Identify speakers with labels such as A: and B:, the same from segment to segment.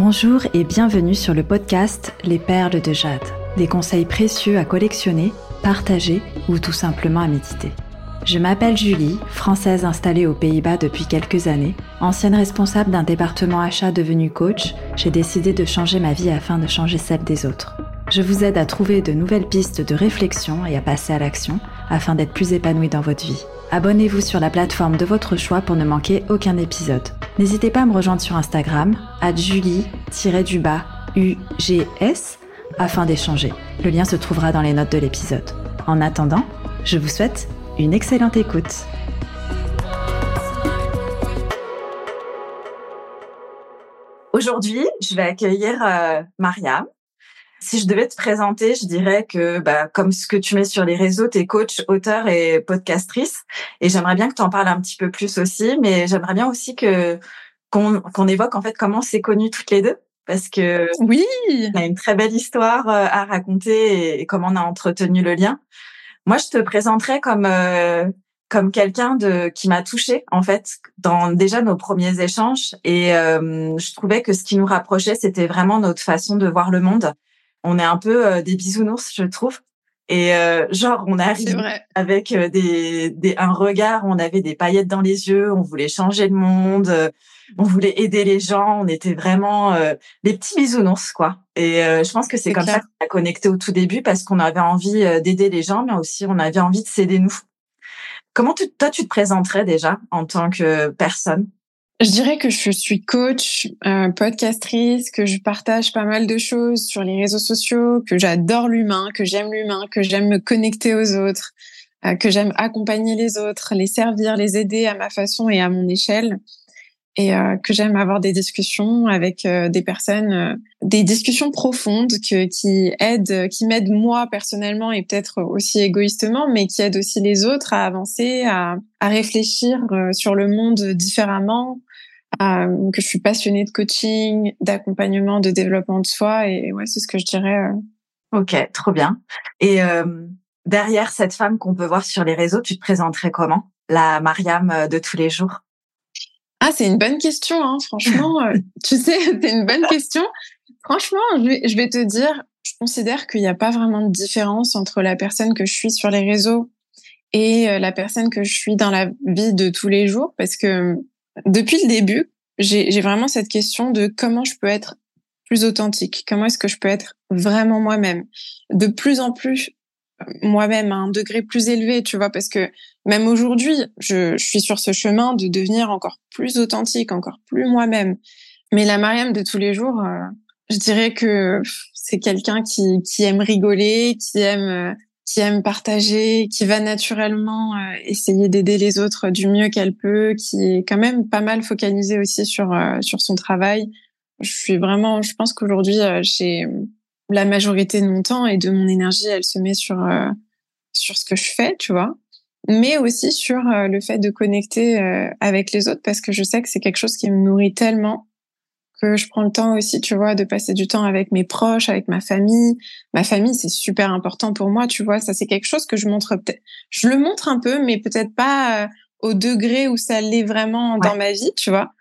A: Bonjour et bienvenue sur le podcast Les Perles de Jade. Des conseils précieux à collectionner, partager ou tout simplement à méditer. Je m'appelle Julie, française installée aux Pays-Bas depuis quelques années. Ancienne responsable d'un département achat devenu coach, j'ai décidé de changer ma vie afin de changer celle des autres. Je vous aide à trouver de nouvelles pistes de réflexion et à passer à l'action afin d'être plus épanoui dans votre vie. Abonnez-vous sur la plateforme de votre choix pour ne manquer aucun épisode. N'hésitez pas à me rejoindre sur Instagram, à julie-ugs, afin d'échanger. Le lien se trouvera dans les notes de l'épisode. En attendant, je vous souhaite une excellente écoute.
B: Aujourd'hui, je vais accueillir euh, Mariam. Si je devais te présenter, je dirais que, bah, comme ce que tu mets sur les réseaux, tu es coach, auteur et podcastrice. Et j'aimerais bien que tu en parles un petit peu plus aussi, mais j'aimerais bien aussi que qu'on évoque en fait comment c'est connu toutes les deux. Parce que
C: oui,
B: on a une très belle histoire euh, à raconter et, comment on a entretenu le lien. Moi, je te présenterais comme euh, comme quelqu'un de qui m'a touchée en fait dans déjà nos premiers échanges et euh, je trouvais que ce qui nous rapprochait c'était vraiment notre façon de voir le monde on est un peu euh, des bisounours, je trouve. Et euh, genre, on arrive avec euh, des, des, un regard, on avait des paillettes dans les yeux, on voulait changer le monde, on voulait aider les gens, on était vraiment les petits bisounours, quoi. Et je pense que c'est comme ça qu'on a connecté au tout début parce qu'on avait envie d'aider les gens, mais aussi on avait envie de s'aider nous. Comment toi, tu te présenterais déjà en tant que personne?
C: Je dirais que je suis coach, euh, podcastrice, que je partage pas mal de choses sur les réseaux sociaux, que j'adore l'humain, que j'aime l'humain, que j'aime me connecter aux autres, euh, que j'aime accompagner les autres, les servir, les aider à ma façon et à mon échelle, et euh, que j'aime avoir des discussions avec euh, des personnes, euh, des discussions profondes que, qui aident, qui m'aident moi personnellement et peut-être aussi égoïstement, mais qui aident aussi les autres à avancer, à, à réfléchir sur le monde différemment, euh, que je suis passionnée de coaching, d'accompagnement, de développement de soi. Et ouais, c'est ce que je dirais. Euh.
B: Ok, trop bien. Et euh, derrière cette femme qu'on peut voir sur les réseaux, tu te présenterais comment? La Mariam de tous les jours?
C: Ah, c'est une bonne question, hein, franchement. tu sais, c'est une bonne question. Franchement, je vais, je vais te dire, je considère qu'il n'y a pas vraiment de différence entre la personne que je suis sur les réseaux et la personne que je suis dans la vie de tous les jours parce que depuis le début, j'ai vraiment cette question de comment je peux être plus authentique, comment est-ce que je peux être vraiment moi-même, de plus en plus euh, moi-même à un degré plus élevé, tu vois, parce que même aujourd'hui, je, je, suis sur ce chemin de devenir encore plus authentique, encore plus moi-même. Mais la Mariam de tous les jours, euh, je dirais que c'est quelqu'un qui, qui aime rigoler, qui aime euh, qui aime partager, qui va naturellement euh, essayer d'aider les autres du mieux qu'elle peut, qui est quand même pas mal focalisée aussi sur euh, sur son travail. Je suis vraiment, je pense qu'aujourd'hui euh, j'ai la majorité de mon temps et de mon énergie, elle se met sur sur ce que je fais, tu vois, mais aussi sur le fait de connecter avec les autres parce que je sais que c'est quelque chose qui me nourrit tellement que je prends le temps aussi, tu vois, de passer du temps avec mes proches, avec ma famille. Ma famille, c'est super important pour moi, tu vois. Ça, c'est quelque chose que je montre peut-être. Je le montre un peu, mais peut-être pas euh, au degré où ça l'est vraiment dans ma vie, tu vois.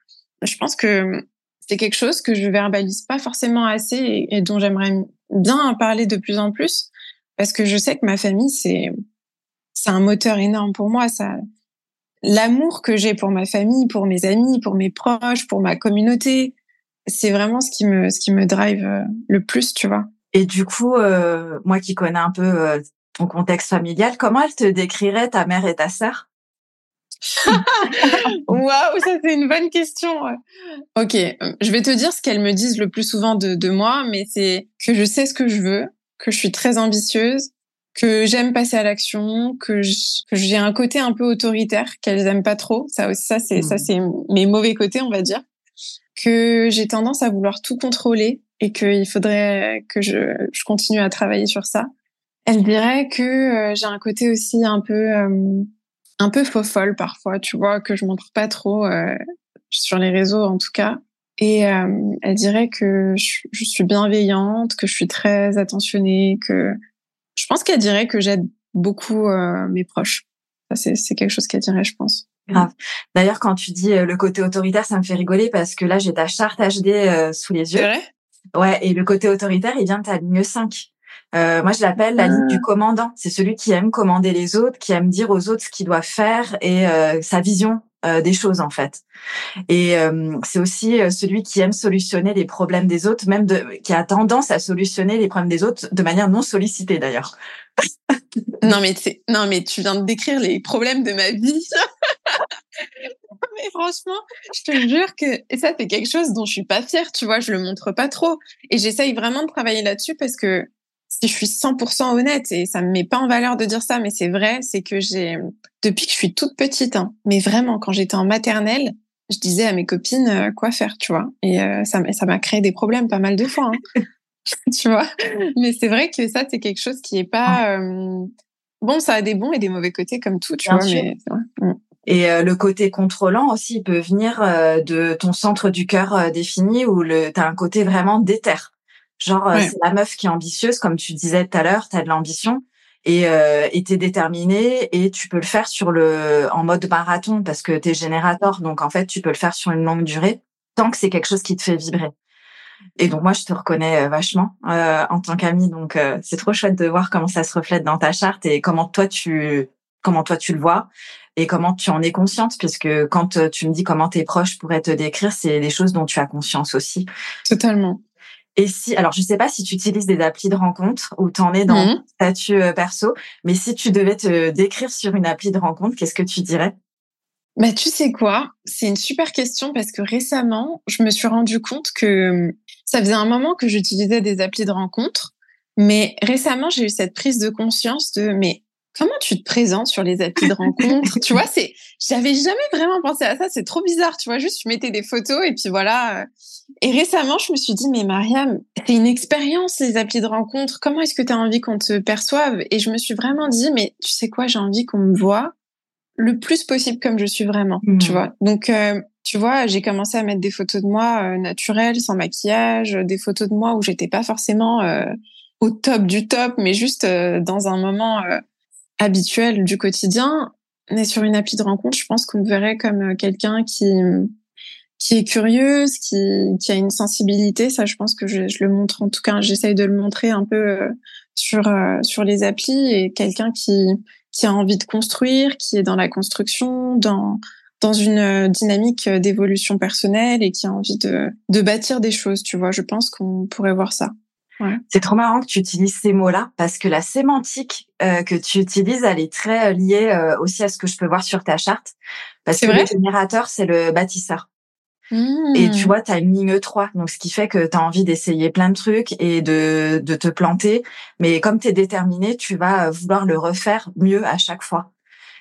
C: Je pense que c'est quelque chose que je verbalise pas forcément assez et, dont j'aimerais bien en parler de plus en plus parce que je sais que ma famille, c'est c'est un moteur énorme pour moi. Ça, l'amour que j'ai pour ma famille, pour mes amis, pour mes proches, pour ma communauté, c'est vraiment ce qui me ce qui me drive euh, le plus, tu vois.
B: Et du coup, euh, moi qui connais un peu euh, ton contexte familial, comment elle te décrirait ta mère et ta sœur?
C: Waouh, ça c'est une bonne question. Ok, je vais te dire ce qu'elles me disent le plus souvent de, de moi, mais c'est que je sais ce que je veux, que je suis très ambitieuse, que j'aime passer à l'action, que j'ai un côté un peu autoritaire qu'elles aiment pas trop. Ça aussi, ça c'est ça mmh. c'est mes mauvais côtés, on va dire que j'ai tendance à vouloir tout contrôler et qu'il faudrait que je, je, continue à travailler sur ça. Elle dirait que euh, j'ai un côté aussi un peu euh, un peu faux folle parfois, tu vois, que je montre pas trop euh, sur les réseaux en tout cas. Et elle dirait que je, suis bienveillante, que je suis très attentionnée, que je pense qu'elle dirait que j'aide beaucoup mes proches. C'est quelque chose qu'elle dirait, je pense.
B: Grave. D'ailleurs, quand tu dis le côté autoritaire, ça me fait rigoler parce que là, j'ai ta charte HD sous les yeux.
C: C'est vrai?
B: Ouais, et le côté autoritaire, il vient de ta ligne 5. Euh, moi, je l'appelle la ligne du ah. commandant. C'est celui qui aime commander les autres, qui aime dire aux autres ce qu'ils doivent faire et euh, sa vision euh, des choses en fait. Et euh, c'est aussi euh, celui qui aime solutionner les problèmes des autres, même de, qui a tendance à solutionner les problèmes des autres de manière non sollicitée d'ailleurs.
C: non mais non mais tu viens de décrire les problèmes de ma vie. mais franchement, je te jure que et ça c'est quelque chose dont je suis pas fière, tu vois, je le montre pas trop et j'essaye vraiment de travailler là-dessus parce que si je suis 100% honnête, et ça me met pas en valeur de dire ça, mais c'est vrai, c'est que j'ai, depuis que je suis toute petite, hein, mais vraiment, quand j'étais en maternelle, je disais à mes copines euh, quoi faire, tu vois. Et euh, ça, ça m'a créé des problèmes pas mal de fois, hein, tu vois. Mais c'est vrai que ça, c'est quelque chose qui est pas... Euh, bon, ça a des bons et des mauvais côtés comme tout, tu vois. Mais,
B: Et le côté contrôlant aussi peut venir de ton centre du cœur défini où le as un côté vraiment déter. Genre, euh, c'est la meuf qui est ambitieuse, comme tu disais tout à l'heure, tu as de l'ambition et euh, t'es déterminé et tu peux le faire sur le en mode marathon parce que tu es générateur, donc en fait tu peux le faire sur une longue durée tant que c'est quelque chose qui te fait vibrer. Et donc moi je te reconnais euh, vachement euh, en tant qu'ami, donc euh, c'est trop chouette de voir comment ça se reflète dans ta charte et comment toi tu comment toi tu le vois et comment tu en es consciente? Puisque quand tu me dis comment tes proches pourraient te décrire, c'est des choses dont tu as conscience aussi.
C: Totalement.
B: Et si, alors je sais pas si tu utilises des applis de rencontre ou t'en es dans mmh. statut euh, perso, mais si tu devais te décrire sur une appli de rencontre, qu'est-ce que tu dirais?
C: Bah tu sais quoi, c'est une super question parce que récemment, je me suis rendu compte que ça faisait un moment que j'utilisais des applis de rencontre, mais récemment j'ai eu cette prise de conscience de mais comment tu te présentes sur les applis de rencontre Tu vois, c'est, j'avais jamais vraiment pensé à ça. C'est trop bizarre, tu vois. Juste, tu mettais des photos et puis voilà. Et récemment, je me suis dit, mais Mariam, c'est une expérience les applis de rencontre. Comment est-ce que tu as envie qu'on te perçoive? Et je me suis vraiment dit, mais tu sais quoi, j'ai envie qu'on me voit le plus possible comme je suis vraiment, tu mmh. vois. Donc, euh, tu vois, j'ai commencé à mettre des photos de moi euh, naturelles, sans maquillage, des photos de moi où j'étais pas forcément euh, au top du top, mais juste dans un moment habituel du quotidien. Mais sur une appli de rencontre, je pense qu'on me verrait comme euh, quelqu'un qui qui est curieuse, qui, qui a une sensibilité. Ça, je pense que je, je le montre en tout cas. J'essaye de le montrer un peu euh, sur euh, sur les applis et quelqu'un qui qui a envie de construire, qui est dans la construction, dans dans une dynamique d'évolution personnelle et qui a envie de de bâtir des choses. Tu vois, je pense qu'on pourrait voir ça.
B: C'est trop marrant que tu utilises ces mots-là parce que la sémantique euh, que tu utilises, elle est très euh, liée euh, aussi à ce que je peux voir sur ta charte. Parce que le générateur, c'est le bâtisseur. Et tu mmh. vois, tu as une ligne 3, donc ce qui fait que tu as envie d'essayer plein de trucs et de, de te planter. Mais comme tu es déterminé, tu vas vouloir le refaire mieux à chaque fois.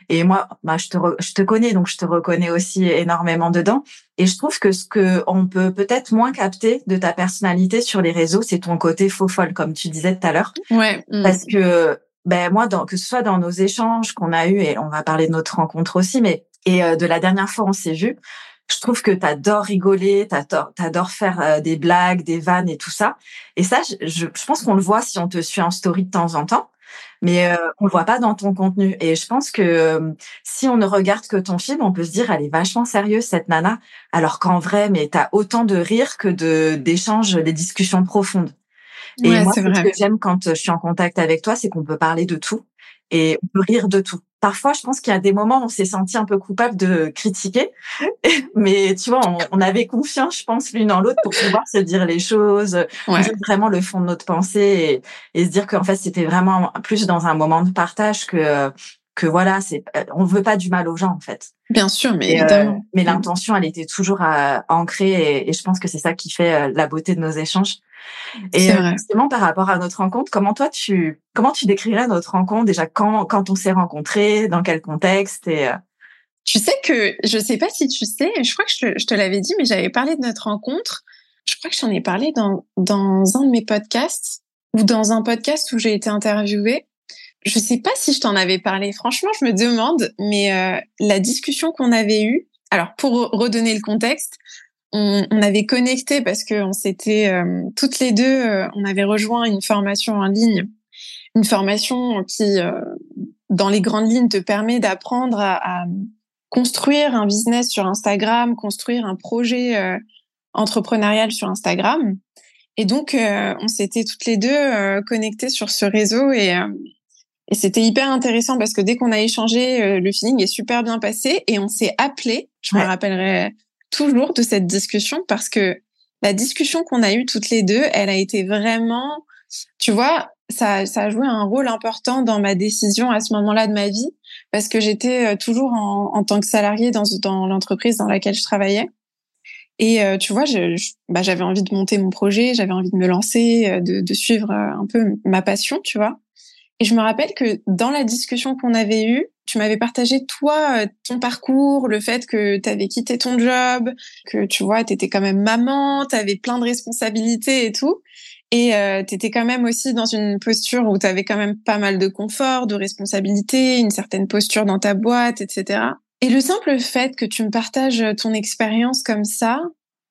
B: Et moi, bah, je te, je te connais, donc je te reconnais aussi énormément dedans. Et je trouve que ce que on peut peut-être moins capter de ta personnalité sur les réseaux, c'est ton côté faux folle, comme tu disais tout à l'heure.
C: Ouais.
B: Mm. Parce que ben moi, dans, que ce soit dans nos échanges qu'on a eus, et on va parler de notre rencontre aussi, mais et euh, de la dernière fois on s'est vu, je trouve que tu adores rigoler, tu adores faire euh, des blagues, des vannes et tout ça. Et ça, je, je pense qu'on le voit si on te suit en story de temps en temps mais euh, on le voit pas dans ton contenu. Et je pense que euh, si on ne regarde que ton film, on peut se dire elle est vachement sérieuse cette nana, alors qu'en vrai, mais t'as autant de rire que de d'échanges, des discussions profondes. Et moi, ce que j'aime quand je suis en contact avec toi, c'est qu'on peut parler de tout et on peut rire de tout. Parfois, je pense qu'il y a des moments où on s'est senti un peu coupable de critiquer, mais tu vois, on, avait confiance, je pense, l'une en l'autre pour pouvoir se dire les choses, dire vraiment le fond de notre pensée et, se dire qu'en fait, c'était vraiment plus dans un moment de partage que que voilà, c'est on veut pas du mal aux gens en fait.
C: Bien sûr, mais euh, évidemment.
B: mais l'intention, elle était toujours à, ancrée et, je pense que c'est ça qui fait euh, la beauté de nos échanges. Et euh, justement, par rapport à notre rencontre, comment toi tu comment tu décrirais notre rencontre? Déjà quand quand on s'est rencontrés, dans quel contexte? Et
C: Tu sais que je sais pas si tu sais, je crois que je te, je te l'avais dit, mais j'avais parlé de notre rencontre. Je crois que j'en ai parlé dans dans un de mes podcasts ou dans un podcast où j'ai été interviewée je sais pas si je t'en avais parlé. Franchement, je me demande, mais euh, la discussion qu'on avait eue. Alors, pour redonner le contexte, on, on avait connecté parce que on s'était euh, toutes les deux, euh, on avait rejoint une formation en ligne, une formation qui, dans les grandes lignes, te permet d'apprendre à, à, construire un business sur Instagram, construire un projet euh, entrepreneurial sur Instagram. Et donc, euh, on s'était toutes les deux euh, connectées sur ce réseau et, et c'était hyper intéressant parce que dès qu'on a échangé, le feeling est super bien passé et on s'est appelé. Je me rappellerai toujours de cette discussion parce que la discussion qu'on a eue toutes les deux, elle a été vraiment, tu vois, ça, ça a joué un rôle important dans ma décision à ce moment-là de ma vie parce que j'étais euh, toujours en, en, tant que salariée dans, dans l'entreprise dans laquelle je travaillais. Et euh, tu vois, bah, j'avais envie de monter mon projet, j'avais envie de me lancer, euh, de, de, suivre un peu ma passion, tu vois. Et je me rappelle que dans la discussion qu'on avait eue, tu m'avais partagé toi ton parcours, le fait que tu avais quitté ton job, que tu vois, tu étais quand même maman, tu avais plein de responsabilités et tout. Et euh, tu étais quand même aussi dans une posture où tu avais quand même pas mal de confort, de responsabilité, une certaine posture dans ta boîte, etc. Et le simple fait que tu me partages ton expérience comme ça,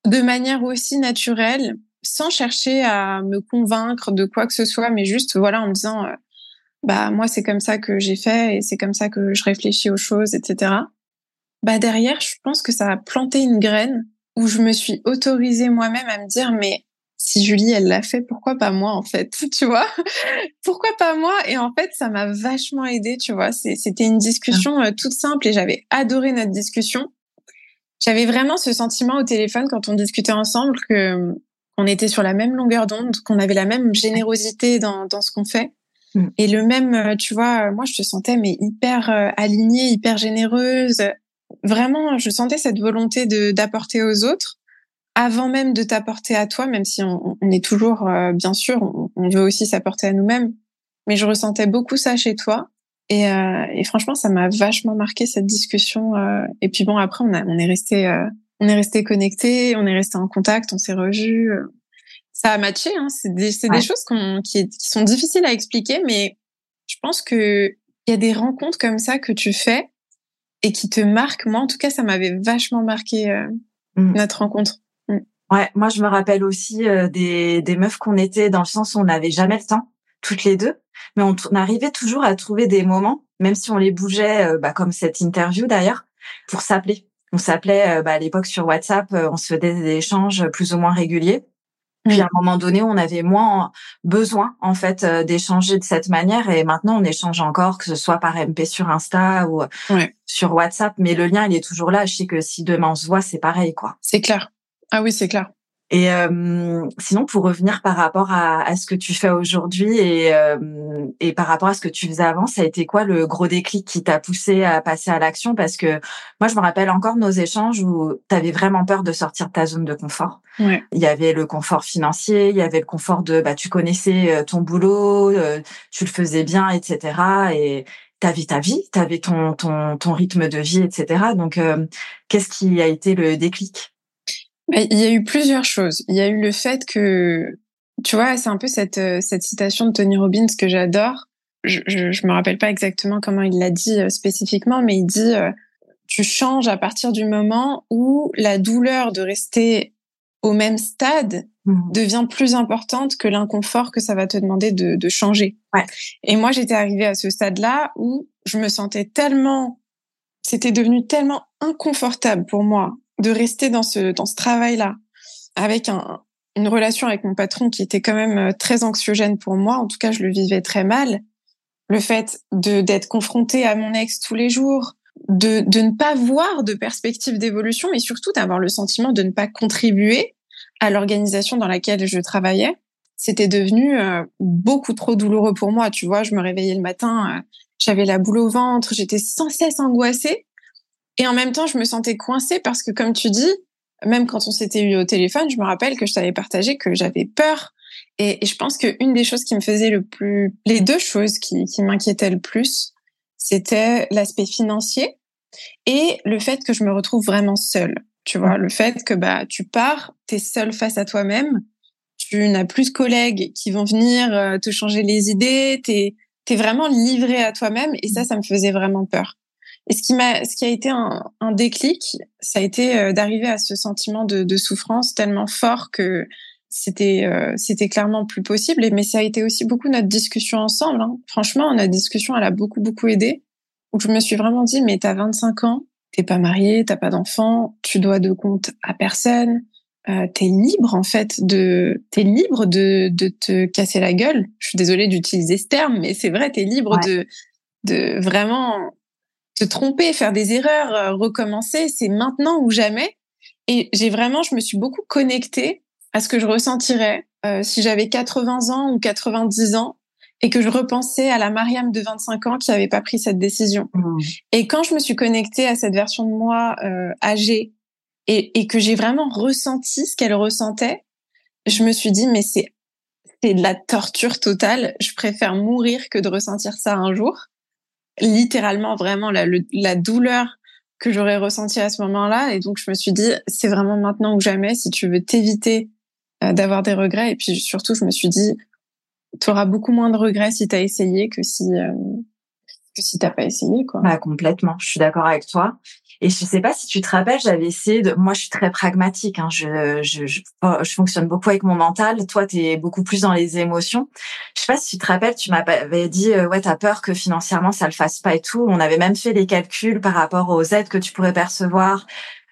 C: de manière aussi naturelle, sans chercher à me convaincre de quoi que ce soit, mais juste voilà en me disant, euh, bah moi c'est comme ça que j'ai fait et c'est comme ça que je réfléchis aux choses, etc. Bah derrière, je pense que ça a planté une graine où je me suis autorisée moi-même à me dire mais si Julie, elle l'a fait, pourquoi pas moi, en fait, tu vois? Pourquoi pas moi? Et en fait, ça m'a vachement aidé, tu vois. C'était une discussion euh, toute simple et j'avais adoré notre discussion. J'avais vraiment ce sentiment au téléphone quand on discutait ensemble que on était sur la même longueur d'onde, qu'on avait la même générosité dans, dans ce qu'on fait. Mm. Et le même, euh, tu vois, moi, je te sentais mais hyper euh, alignée, hyper généreuse. Vraiment, je sentais cette volonté de d'apporter aux autres avant même de t'apporter à toi, même si on, est toujours, euh, bien sûr, on, veut aussi s'apporter à nous-mêmes. Mais je ressentais beaucoup ça chez toi. Et, euh, et franchement, ça m'a vachement marqué cette discussion. Euh. et puis bon, après, on, a, on est resté, on est resté connectés, on est resté en contact, on s'est revus. Ça a matché. Hein, c'est des, des choses qui, qui sont difficiles à expliquer, mais je pense que il y a des rencontres comme ça que tu fais et qui te marquent. Moi, en tout cas, ça m'avait vachement marqué mmh. notre rencontre.
B: Ouais, moi je me rappelle aussi euh, des, des meufs qu'on était dans le sens où on n'avait jamais le temps, toutes les deux, mais on, arrivait toujours à trouver des moments, même si on les bougeait, euh, bah, comme cette interview d'ailleurs, pour s'appeler. On s'appelait euh, bah, à l'époque sur WhatsApp, on se faisait des échanges plus ou moins réguliers. Puis à un moment donné, on avait moins besoin en fait d'échanger de cette manière et maintenant on échange encore, que ce soit par MP sur Insta ou sur WhatsApp, mais le lien il est toujours là. Je sais que si demain on se voit, c'est pareil quoi.
C: C'est clair. Ah oui, c'est clair.
B: Et euh, sinon, pour revenir par rapport à, à ce que tu fais aujourd'hui et, euh, et par rapport à ce que tu faisais avant, ça a été quoi le gros déclic qui t'a poussé à passer à l'action? Parce que moi, je me rappelle encore nos échanges où tu avais vraiment peur de sortir de ta zone de confort.
C: Ouais.
B: Il y avait le confort financier, il y avait le confort de bah tu connaissais euh, ton boulot, euh, tu le faisais bien, etc. Et t'avais ta vie, t'avais ton ton ton rythme de vie, etc. Donc, qu'est-ce qui a été le déclic?
C: Il y a eu plusieurs choses. Il y a eu le fait que, tu vois, c'est un peu cette, euh, cette citation de Tony Robbins que j'adore. Je, je, je, me rappelle pas exactement comment il l'a dit euh, spécifiquement, mais il dit euh, tu changes à partir du moment où la douleur de rester au même stade mmh. devient plus importante que l'inconfort que ça va te demander de, de changer.
B: Ouais.
C: Et moi, j'étais arrivée à ce stade-là où je me sentais tellement, c'était devenu tellement inconfortable pour moi de rester dans ce, dans ce travail-là, avec un, une relation avec mon patron qui était quand même euh, très anxiogène pour moi. En tout cas, je le vivais très mal. Le fait de d'être confronté à mon ex tous les jours, de, de ne pas voir de perspective d'évolution, mais surtout d'avoir le sentiment de ne pas contribuer à l'organisation dans laquelle je travaillais, c'était devenu euh, beaucoup trop douloureux pour moi. Tu vois, je me réveillais le matin, euh, j'avais la boule au ventre, j'étais sans cesse angoissée. Et en même temps, je me sentais coincée parce que, comme tu dis, même quand on s'était eu au téléphone, je me rappelle que je t'avais partagé que j'avais peur. Et, je pense qu'une des choses qui me faisait le plus, les deux choses qui, qui m'inquiétaient le plus, c'était l'aspect financier et le fait que je me retrouve vraiment seule. Tu vois, le fait que bah tu pars, t'es seule face à toi-même, tu n'as plus de collègues qui vont venir euh, te changer les idées, t'es es vraiment livré à toi-même et ça, ça me faisait vraiment peur. Et ce qui m'a, ce qui a été un, un déclic, ça a été euh, d'arriver à ce sentiment de, de, souffrance tellement fort que c'était, euh, c'était clairement plus possible. Et mais ça a été aussi beaucoup notre discussion ensemble. Hein. Franchement, notre discussion, elle a beaucoup beaucoup aidé. Où je me suis vraiment dit, mais t'as 25 ans, t'es pas marié, t'as pas d'enfant, tu dois de compte à personne, euh, t'es libre en fait de, t'es libre de, de te casser la gueule. Je suis désolée d'utiliser ce terme, mais c'est vrai, t'es libre de, de vraiment te tromper, faire des erreurs, euh, recommencer. C'est maintenant ou jamais. Et j'ai vraiment, je me suis beaucoup connectée à ce que je ressentirais euh, si j'avais 80 ans ou 90 ans et que je repensais à la Mariam de 25 ans qui n'avait pas pris cette décision. Mmh. Et quand je me suis connectée à cette version de moi euh, âgée et, et que j'ai vraiment ressenti ce qu'elle ressentait, je me suis dit mais c'est c'est de la torture totale. Je préfère mourir que de ressentir ça un jour. Littéralement, vraiment la, la douleur que j'aurais ressentie à ce moment-là. Et donc je me suis dit c'est vraiment maintenant ou jamais si tu veux t'éviter euh, d'avoir des regrets. Et puis surtout, je me suis dit, tu auras beaucoup moins de regrets si tu as essayé que si euh, que si t'as pas essayé quoi.
B: Bah, complètement, je suis d'accord avec toi. Et je sais pas si tu te rappelles, j'avais essayé de. Moi, je suis très pragmatique. Hein. Je, je, je, je, fonctionne beaucoup avec mon mental. Toi, tu es beaucoup plus dans les émotions. Je sais pas si tu te rappelles, tu m'avais dit euh, ouais, t'as peur que financièrement ça le fasse pas et tout. On avait même fait les calculs par rapport aux aides que tu pourrais percevoir,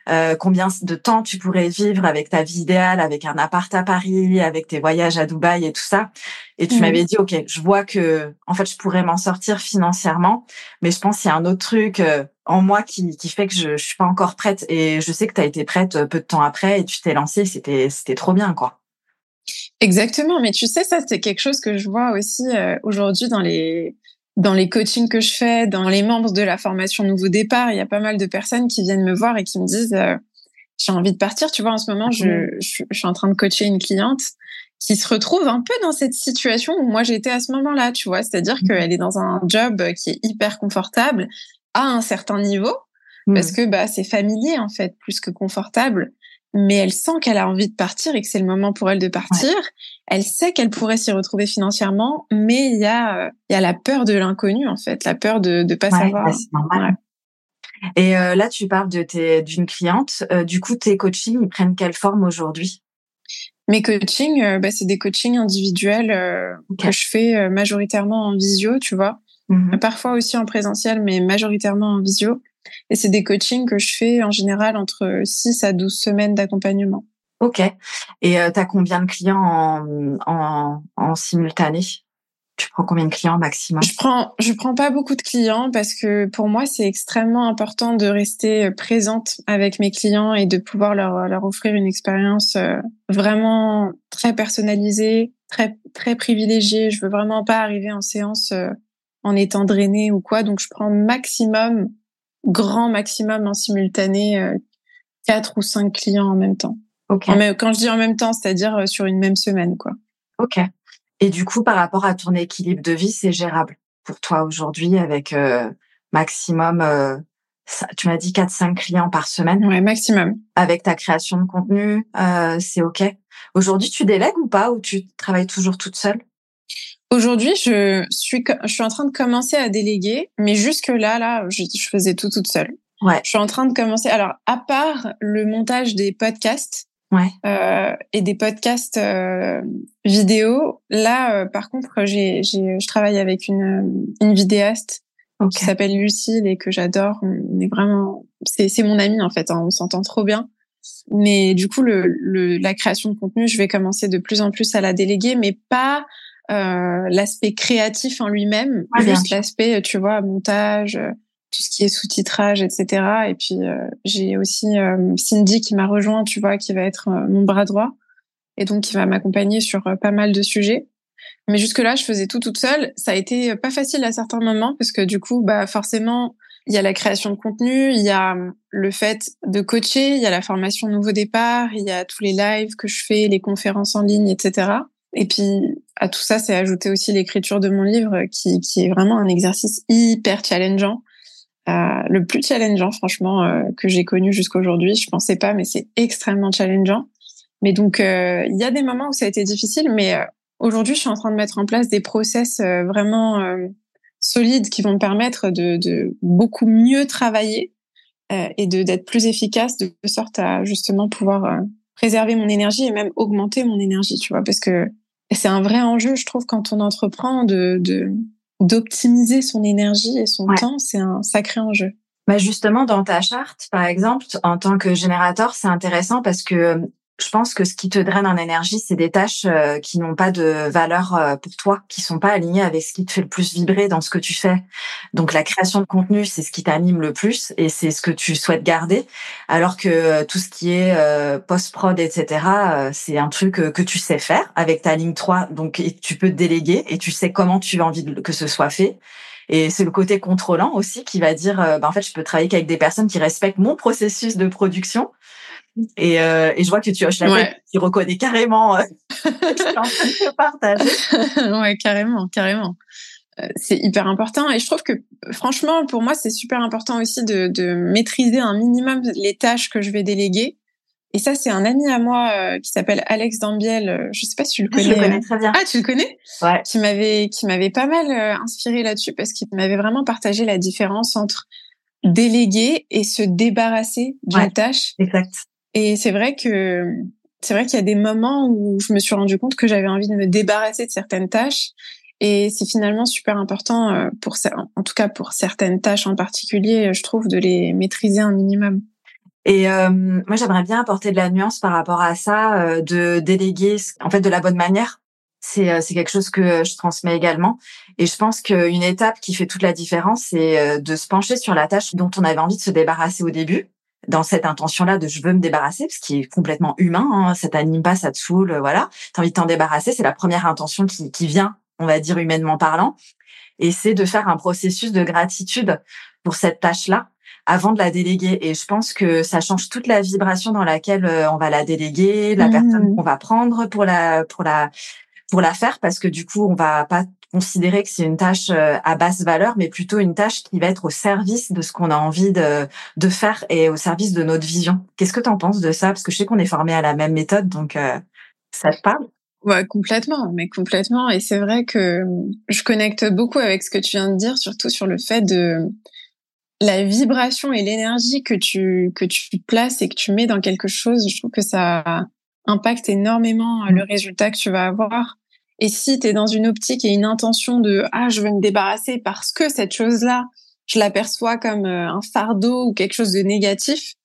B: euh, combien de temps tu pourrais vivre avec ta vie idéale, avec un appart à Paris, avec tes voyages à Dubaï et tout ça. Et tu m'avais dit, OK, je vois que, en fait, je pourrais m'en sortir financièrement, mais je pense qu'il y a un autre truc euh, en moi qui, qui fait que je, je suis pas encore prête. Et je sais que tu as été prête euh, peu de temps après et tu t'es lancée. C'était, c'était trop bien, quoi.
C: Exactement. Mais tu sais, ça, c'est quelque chose que je vois aussi aujourd'hui dans les, dans les coachings que je fais, dans les membres de la formation Nouveau Départ, il y a pas mal de personnes qui viennent me voir et qui me disent euh, j'ai envie de partir. Tu vois, en ce moment, je, je, suis en train de coacher une cliente qui se retrouve un peu dans cette situation où moi j'étais à ce moment-là, tu vois, c'est-à-dire mmh. qu'elle est dans un job qui est hyper confortable à un certain niveau parce mmh. que bah c'est familier en fait plus que confortable mais elle sent qu'elle a envie de partir et que c'est le moment pour elle de partir. Elle sait qu'elle pourrait s'y retrouver financièrement, mais il y a, il y a la peur de l'inconnu, en fait, la peur de ne pas savoir.
B: normal. Et euh, là, tu parles de tes, d'une cliente. Euh, du coup, tes coachings, ils prennent quelle forme aujourd'hui?
C: Mes coachings, euh, bah, c'est des coachings individuels que je fais majoritairement en visio, tu vois. Mmh Parfois aussi en présentiel, mais majoritairement en visio. Et c'est des coachings que je fais en général entre 6 à 12 semaines d'accompagnement.
B: Ok. Et euh, tu as combien de clients en, en, en simultané? Tu prends combien de clients maximum?
C: Je prends, je prends pas beaucoup de clients parce que pour moi c'est extrêmement important de rester présente avec mes clients et de pouvoir leur, leur offrir une expérience euh, vraiment très personnalisée, très très privilégiée. Je veux vraiment pas arriver en séance euh, en étant drainée ou quoi, donc je prends maximum grand maximum en simultané euh, quatre ou cinq clients en même temps. Okay. quand je dis en même temps, c'est-à-dire euh, sur une même semaine, quoi.
B: Ok. Et du coup, par rapport à ton équilibre de vie, c'est gérable pour toi aujourd'hui avec euh, maximum, euh, tu m'as dit 4-5 clients par semaine.
C: Ouais, maximum.
B: Avec ta création de contenu, euh, c'est ok. Aujourd'hui, tu délègues ou pas ou tu travailles toujours toute seule?
C: Aujourd'hui, je suis, je suis en train de commencer à déléguer, mais jusque là, là, je, faisais tout toute seule.
B: Ouais.
C: Je suis en train de commencer. Alors, à part le montage des podcasts,
B: ouais.
C: euh, et des podcasts euh, vidéo, là, euh, par contre, j'ai, j'ai, je travaille avec une, une vidéaste qui s'appelle Lucille et que j'adore. On est vraiment, c'est, c'est mon amie en fait. Hein, on s'entend trop bien. Mais du coup, le, le, la création de contenu, je vais commencer de plus en plus à la déléguer, mais pas euh, l'aspect créatif en lui-même, juste l'aspect, tu vois, montage, euh, tout ce qui est sous-titrage, etc. Et puis euh, j'ai aussi Cindy qui m'a rejoint, tu vois, qui va être mon bras droit et donc qui va m'accompagner sur pas mal de sujets. Mais jusque là, je faisais tout toute seule. Ça a été pas facile à certains moments parce que du coup, bah forcément, il y a la création de contenu, il y a le fait de coacher, il y a la formation nouveau départ, il y a tous les lives que je fais, les conférences en ligne, etc. Et puis à tout ça, c'est ajouté aussi l'écriture de mon livre, qui, qui est vraiment un exercice hyper challengeant. Euh, le plus challengeant, franchement, euh, que j'ai connu jusqu'à aujourd'hui. Je pensais pas, mais c'est extrêmement challengeant. Mais donc, euh, il y a des moments où ça a été difficile, mais aujourd'hui, je suis en train de mettre en place des process vraiment solides qui vont me permettre de, de beaucoup mieux travailler et de d'être plus efficace, de sorte à justement pouvoir préserver mon énergie et même augmenter mon énergie, tu vois, parce que et c'est un vrai enjeu, je trouve, quand on entreprend de d'optimiser son énergie et son temps, c'est un sacré enjeu.
B: bah justement, dans ta charte, par exemple, en tant que générateur, c'est intéressant parce que je pense que ce qui te draine en énergie, c'est des tâches euh, qui n'ont pas de valeur euh, pour toi, qui sont pas alignées avec ce qui te fait le plus vibrer dans ce que tu fais. Donc la création de contenu, c'est ce qui t'anime le plus et c'est ce que tu souhaites garder, alors que euh, tout ce qui est post-prod, etc., c'est un truc que tu sais faire avec ta ligne 3, donc tu peux te déléguer et tu sais comment tu as envie que ce soit fait. Et c'est le côté contrôlant aussi qui va dire, bah, en fait, je peux travailler qu'avec des personnes qui respectent mon processus de production et, euh, et je vois que tu hoches la tête, tu reconnais carrément euh, te partager.
C: ouais, carrément, carrément. Euh, c'est hyper important et je trouve que franchement pour moi c'est super important aussi de, de, maîtriser un minimum les tâches que je vais déléguer. Et ça c'est un ami à moi euh, qui s'appelle Alex Dambiel. Euh, je sais pas si tu le connais
B: je le connais très bien.
C: Ah tu le connais?
B: Ouais.
C: Qui m'avait qui m'avait pas mal inspiré là-dessus parce qu'il m'avait vraiment partagé la différence entre déléguer et se débarrasser d'une
B: ouais,
C: tâche.
B: exact
C: et c'est vrai que c'est vrai qu'il y a des moments où je me suis rendu compte que j'avais envie de me débarrasser de certaines tâches. Et c'est finalement super important euh, pour en tout cas pour certaines tâches en particulier, je trouve, de les maîtriser un minimum.
B: Et euh, moi, j'aimerais bien apporter de la nuance par rapport à ça, euh, de déléguer en fait de la bonne manière. C'est euh, c'est quelque chose que je transmets également. Et je pense qu'une étape qui fait toute la différence, c'est de se pencher sur la tâche dont on avait envie de se débarrasser au début dans cette intention-là de je veux me débarrasser, ce qui est complètement humain, hein, ça t'anime pas, ça te saoule, euh, voilà. T'as envie de t'en débarrasser, c'est la première intention qui, qui vient, on va dire humainement parlant. Et c'est de faire un processus de gratitude pour cette tâche-là avant de la déléguer. Et je pense que ça change toute la vibration dans laquelle euh, on va la déléguer, la mmh. personne qu'on va prendre pour la pour la pour la faire, parce que du coup, on va pas considérer que c'est une tâche euh, à basse valeur, mais plutôt une tâche qui va être au service de ce qu'on a envie de, de faire et au service de notre vision. Qu'est-ce que tu en penses de ça? Parce que je sais qu'on est formé à la même méthode, donc euh, ça te parle?
C: Ouais, complètement, mais complètement. Et c'est vrai que je connecte beaucoup avec ce que tu viens de dire, surtout sur le fait de la vibration et l'énergie que tu que tu places et que tu mets dans quelque chose. Je trouve que ça impacte énormément le mmh. résultat que tu vas avoir. Et si tu es dans une optique et une intention de ah je veux me débarrasser parce que cette chose-là, je l'aperçois comme euh, un fardeau ou quelque chose de négatif,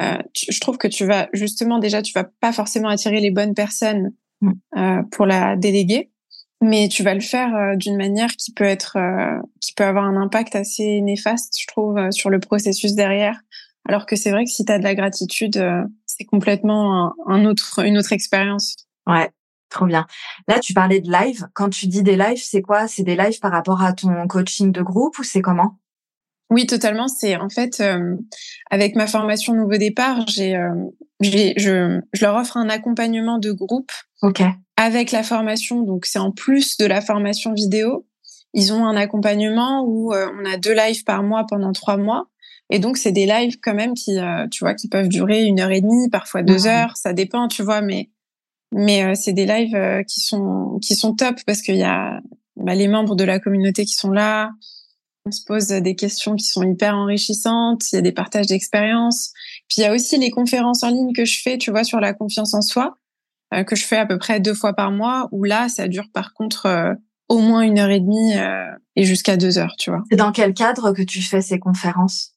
C: euh, je trouve que tu vas justement déjà tu vas pas forcément attirer les bonnes personnes mm. euh, pour la déléguer, mais tu vas le faire euh, d'une manière qui peut être euh, qui peut avoir un impact assez néfaste, je trouve, sur le processus derrière. Alors que c'est vrai que si tu as de la gratitude, c'est complètement un, un autre une autre expérience.
B: Ouais, Trop bien. Là, tu parlais de live. Quand tu dis des lives, c'est quoi? C'est des lives par rapport à ton coaching de groupe ou c'est comment?
C: Oui, totalement. C'est en fait euh, avec ma formation Nouveau Départ, j'ai, euh, j'ai je, je, leur offre un accompagnement de groupe.
B: Ok.
C: Avec la formation, donc c'est en plus de la formation vidéo. Ils ont un accompagnement où euh, on a deux lives par mois pendant trois mois. Et donc, c'est des lives quand même qui, tu vois, qui peuvent durer une heure et demie, parfois deux mmh. heures. Ça dépend, tu vois, mais mais euh, c'est des lives euh, qui sont qui sont top parce qu'il y a bah, les membres de la communauté qui sont là. On se pose des questions qui sont hyper enrichissantes. Il y a des partages d'expériences. Puis il y a aussi les conférences en ligne que je fais, tu vois, sur la confiance en soi, euh, que je fais à peu près deux fois par mois. Où là, ça dure par contre au moins une heure et demie et jusqu'à deux heures, tu vois.
B: C'est dans quel cadre que tu fais ces conférences?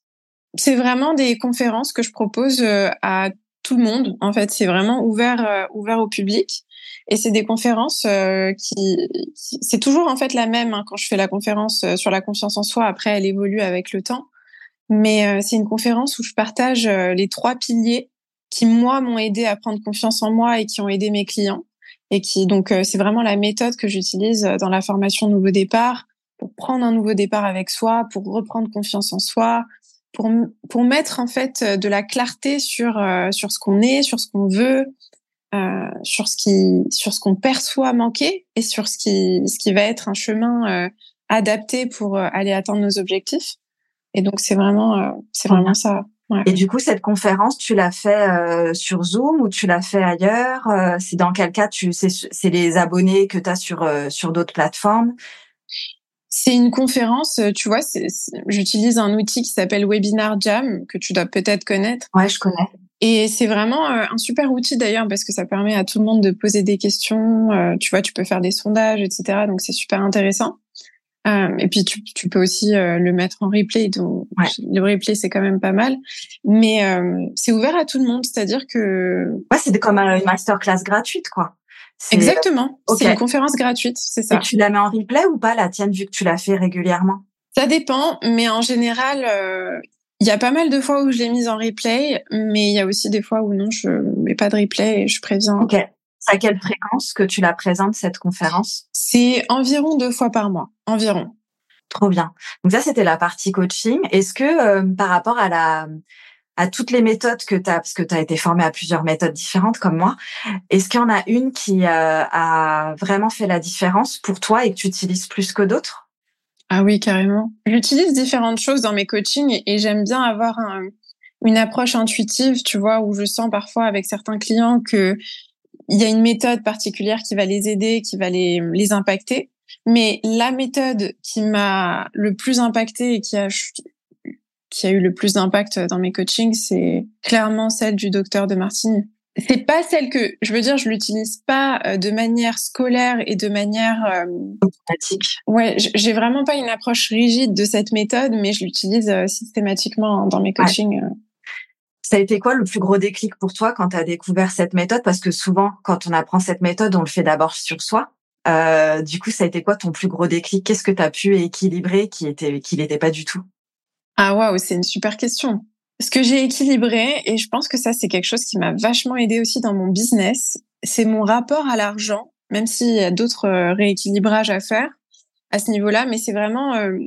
C: C'est vraiment des conférences que je propose à tout le monde. En fait, c'est vraiment ouvert, euh, ouvert au public. Et c'est des conférences euh, qui, c'est toujours en fait la même hein, quand je fais la conférence euh, sur la confiance en soi. Après, elle évolue avec le temps, mais c'est une conférence où je partage les trois piliers qui moi m'ont aidé à prendre confiance en moi et qui ont aidé mes clients. Et qui donc c'est vraiment la méthode que j'utilise dans la formation Nouveau Départ pour prendre un nouveau départ avec soi, pour reprendre confiance en soi, pour, pour mettre en fait de la clarté sur, euh, sur ce qu'on est, sur ce qu'on veut, euh, sur ce qui, sur ce qu'on perçoit manquer et sur ce qui, ce qui va être un chemin euh, adapté pour euh, aller atteindre nos objectifs. Et donc c'est vraiment, c'est vraiment ça.
B: Ouais. Et du coup, cette conférence, tu l'as fait sur Zoom ou tu l'as fait ailleurs C'est dans quel cas tu c'est les abonnés que tu as sur sur d'autres plateformes?
C: C'est une conférence, euh, tu vois, j'utilise un outil qui s'appelle Webinar Jam, que tu dois peut-être connaître.
B: Ouais, je connais.
C: Et c'est vraiment euh, un super outil d'ailleurs parce que ça permet à tout le monde de poser des questions. Euh, tu vois, tu peux faire des sondages, etc. Donc c'est super intéressant. Euh, et puis tu, tu, peux aussi euh, le mettre en replay. Donc le replay c'est quand même pas mal, mais euh, c'est ouvert à tout le monde. C'est-à-dire que
B: ouais, c'est comme une masterclass gratuite quoi.
C: Exactement. C'est une conférence gratuite, c'est ça.
B: Et tu la mets en replay ou pas la tienne vu que tu la fais régulièrement?
C: Ça dépend, mais en général, il y a pas mal de fois où je l'ai mise en replay, mais il y a aussi des fois où non, je mets pas de replay et je préviens.
B: Ok. À quelle fréquence que tu la présentes, cette conférence?
C: C'est environ deux fois par mois, environ.
B: Trop bien. Donc ça, c'était la partie coaching. Est-ce que euh, par rapport à la à toutes les méthodes que tu as, parce que tu as été formée à plusieurs méthodes différentes comme moi, est-ce qu'il y en a une qui euh, a vraiment fait la différence pour toi et que tu utilises plus que d'autres?
C: Ah oui, carrément. J'utilise différentes choses dans mes coachings et, j'aime bien avoir une approche intuitive, tu vois, où je sens parfois avec certains clients que il y a une méthode particulière qui va les aider, qui va les, les impacter. Mais la méthode qui m'a le plus impacté et qui a, qui a eu le plus d'impact dans mes coachings, c'est clairement celle du docteur de Martini. C'est pas celle que, je veux dire, je l'utilise pas euh, de manière scolaire et de manière
B: euh, automatique.
C: Ouais, j'ai vraiment pas une approche rigide de cette méthode, mais je l'utilise euh, systématiquement dans mes coachings.
B: Ça a été quoi le plus gros déclic pour toi quand tu as découvert cette méthode? Parce que souvent, quand on apprend cette méthode, on le fait d'abord sur soi. Euh, du coup, ça a été quoi ton plus gros déclic? Qu'est-ce que tu as pu équilibrer qui était qui n'était pas du tout?
C: Ah waouh, c'est une super question. Ce que j'ai équilibré, et je pense que ça c'est quelque chose qui m'a vachement aidé aussi dans mon business, c'est mon rapport à l'argent, même s'il y a d'autres euh, rééquilibrages à faire à ce niveau-là, mais c'est vraiment euh,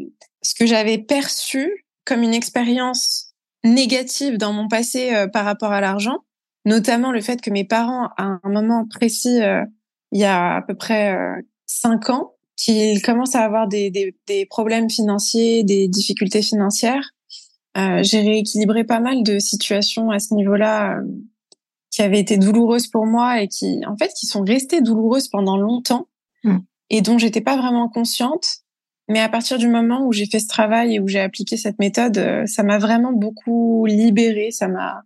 C: ce que j'avais perçu comme une expérience négative dans mon passé euh, par rapport à l'argent, notamment le fait que mes parents, à un moment précis, il y a à peu près cinq ans, qu'ils commencent à avoir des, des, des, problèmes financiers, des difficultés financières. J'ai rééquilibré pas mal de situations à ce niveau-là qui avaient été douloureuses pour moi et qui, en fait, qui sont restées douloureuses pendant longtemps mmh. et dont j'étais pas vraiment consciente mais à partir du moment où j'ai fait ce travail et où j'ai appliqué cette méthode, euh, ça m'a vraiment beaucoup libérée, ça m'a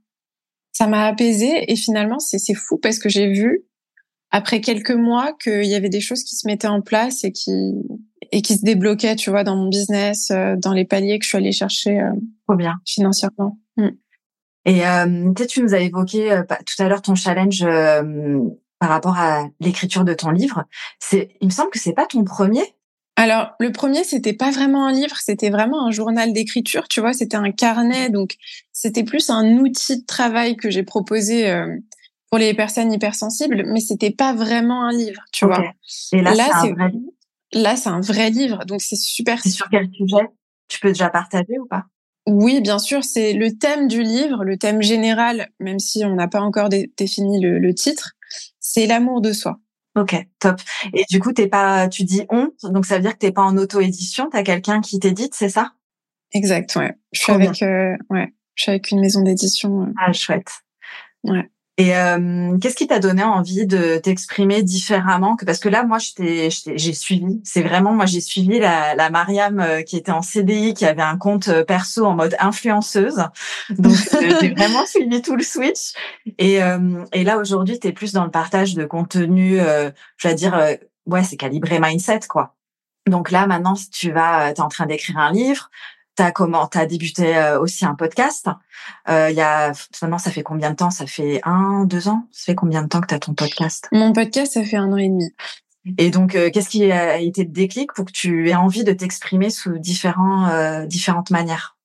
C: ça m'a apaisé et finalement c'est c'est fou parce que j'ai vu après quelques mois qu'il y avait des choses qui se mettaient en place et qui et qui se débloquaient, tu vois, dans mon business, euh, dans les paliers que je suis allée chercher
B: euh, bien.
C: financièrement. Mm.
B: Et euh, tu nous as évoqué euh, tout à l'heure ton challenge par rapport à l'écriture de ton livre. C'est, il me semble que c'est pas ton premier.
C: Alors, le premier, c'était pas vraiment un livre, c'était vraiment un journal d'écriture, tu vois, c'était un carnet, donc c'était plus un outil de travail que j'ai proposé euh, pour les personnes hypersensibles, mais c'était pas vraiment un livre, tu vois.
B: Et là, c'est un vrai
C: Là, c'est un vrai livre, donc c'est super.
B: C'est sur quel sujet? Tu peux déjà partager ou pas?
C: Oui, bien sûr, c'est le thème du livre, le thème général, même si on n'a pas encore défini le titre, c'est l'amour de soi.
B: Ok, top. Et du coup, t'es pas, tu dis on, donc ça veut dire que t'es pas en auto-édition, t'as quelqu'un qui t'édite, c'est ça?
C: Exact, ouais. Je suis avec, euh, ouais, je suis avec une maison d'édition. Euh.
B: Ah, chouette.
C: Ouais.
B: Et euh, qu'est-ce qui t'a donné envie de t'exprimer différemment que parce que là moi j'ai suivi. C'est vraiment moi j'ai suivi la, la Mariam euh, qui était en CDI qui avait un compte euh, perso en mode influenceuse. Donc j'ai vraiment suivi tout le switch. Et et là aujourd'hui tu es plus dans le partage de contenu je vais dire ouais c'est calibré mindset quoi. Donc là maintenant si tu vas tu es en train d'écrire un livre T'as comment T'as débuté euh, aussi un podcast. Euh, il y a maintenant, ça fait combien de temps? Ça fait un, deux ans? Ça fait combien de temps que t'as ton podcast?
C: Mon podcast, ça fait un an et demi.
B: Et donc, euh, qu'est-ce qui a été le déclic pour que tu aies envie de t'exprimer sous différents, différentes manières?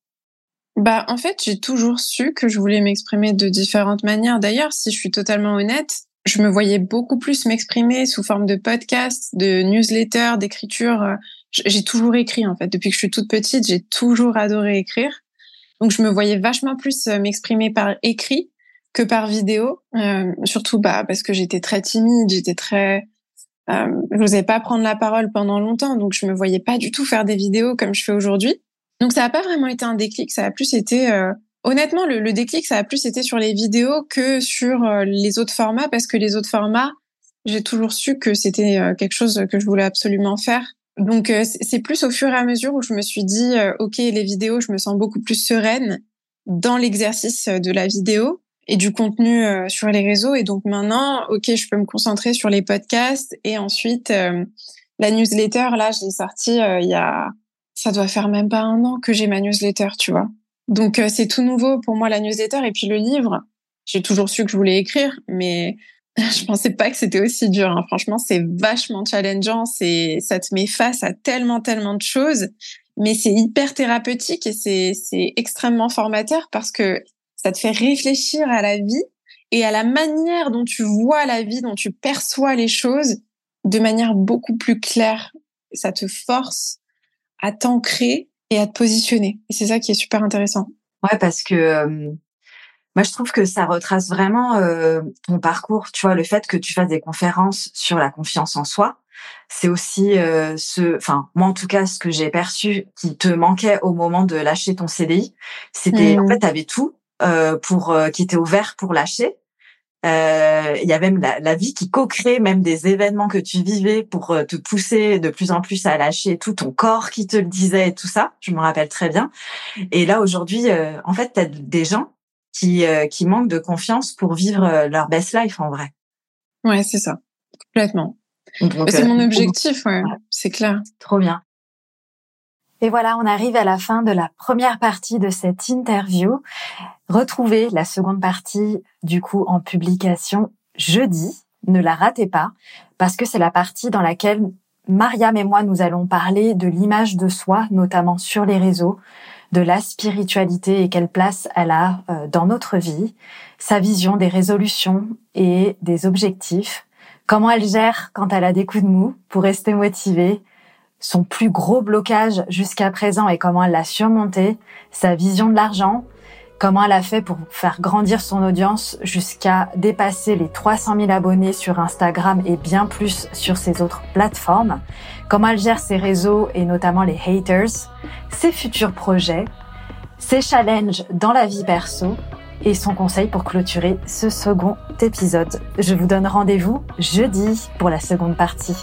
C: Bah, en fait, j'ai toujours su que je voulais m'exprimer de différentes manières. D'ailleurs, si je suis totalement honnête, je me voyais beaucoup plus m'exprimer sous forme de podcast, de newsletter, d'écriture j'ai toujours écrit en fait. Depuis que je suis toute petite, j'ai toujours adoré écrire. Donc je me voyais vachement plus euh, m'exprimer par écrit que par vidéo. Euh, surtout bah, parce que j'étais très timide, j'étais très... Euh, je n'osais pas prendre la parole pendant longtemps, donc je me voyais pas du tout faire des vidéos comme je fais aujourd'hui. Donc ça n'a pas vraiment été un déclic, ça a plus été... Euh, honnêtement, le, déclic, ça a plus été sur les vidéos que sur euh, les autres formats, parce que les autres formats, j'ai toujours su que c'était quelque chose que je voulais absolument faire. Donc euh, c'est plus au fur et à mesure où je me suis dit euh, ok les vidéos je me sens beaucoup plus sereine dans l'exercice de la vidéo et du contenu euh, sur les réseaux et donc maintenant ok je peux me concentrer sur les podcasts et ensuite La newsletter, là, je l'ai sortie euh, il y a, ça doit faire même pas un an que j'ai ma newsletter, tu vois. Donc euh, c'est tout nouveau pour moi la newsletter et puis le livre. J'ai toujours su que je voulais écrire, mais je pensais pas que c'était aussi dur. Hein. Franchement, c'est vachement challengeant. C'est, ça te met face à tellement, tellement de choses, mais c'est hyper thérapeutique et c'est, c'est extrêmement formateur parce que ça te fait réfléchir à la vie et à la manière dont tu vois la vie, dont tu perçois les choses de manière beaucoup plus claire. Ça te force à t'ancrer et à te positionner. Et c'est ça qui est super intéressant.
D: Ouais, parce que moi je trouve que ça retrace vraiment euh, ton parcours. Tu vois, le fait que tu fasses des conférences sur la confiance en soi, c'est aussi euh, ce, enfin moi en tout cas ce que j'ai perçu qui te manquait au moment de lâcher ton CDI, c'était en mmh. fait t'avais tout pour qui était ouvert pour lâcher euh, il y a même la, la vie qui co-crée même des événements que tu vivais pour euh, te pousser de plus en plus à lâcher tout ton corps qui te le disait et tout ça. Je me rappelle très bien. Et là aujourd'hui, euh, en fait, tu as des gens qui qui manquent de confiance pour vivre leur best life en vrai.
C: Ouais, c'est ça, complètement. C'est mon objectif, ouais. c'est clair.
D: Trop bien.
B: Et voilà, on arrive à la fin de la première partie de cette interview. Retrouvez la seconde partie du coup en publication jeudi. Ne la ratez pas parce que c'est la partie dans laquelle Mariam et moi nous allons parler de l'image de soi, notamment sur les réseaux, de la spiritualité et quelle place elle a euh, dans notre vie, sa vision des résolutions et des objectifs, comment elle gère quand elle a des coups de mou pour rester motivée, son plus gros blocage jusqu'à présent et comment elle l'a surmonté, sa vision de l'argent, comment elle a fait pour faire grandir son audience jusqu'à dépasser les 300 000 abonnés sur Instagram et bien plus sur ses autres plateformes, comment elle gère ses réseaux et notamment les haters, ses futurs projets, ses challenges dans la vie perso et son conseil pour clôturer ce second épisode. Je vous donne rendez-vous jeudi pour la seconde partie.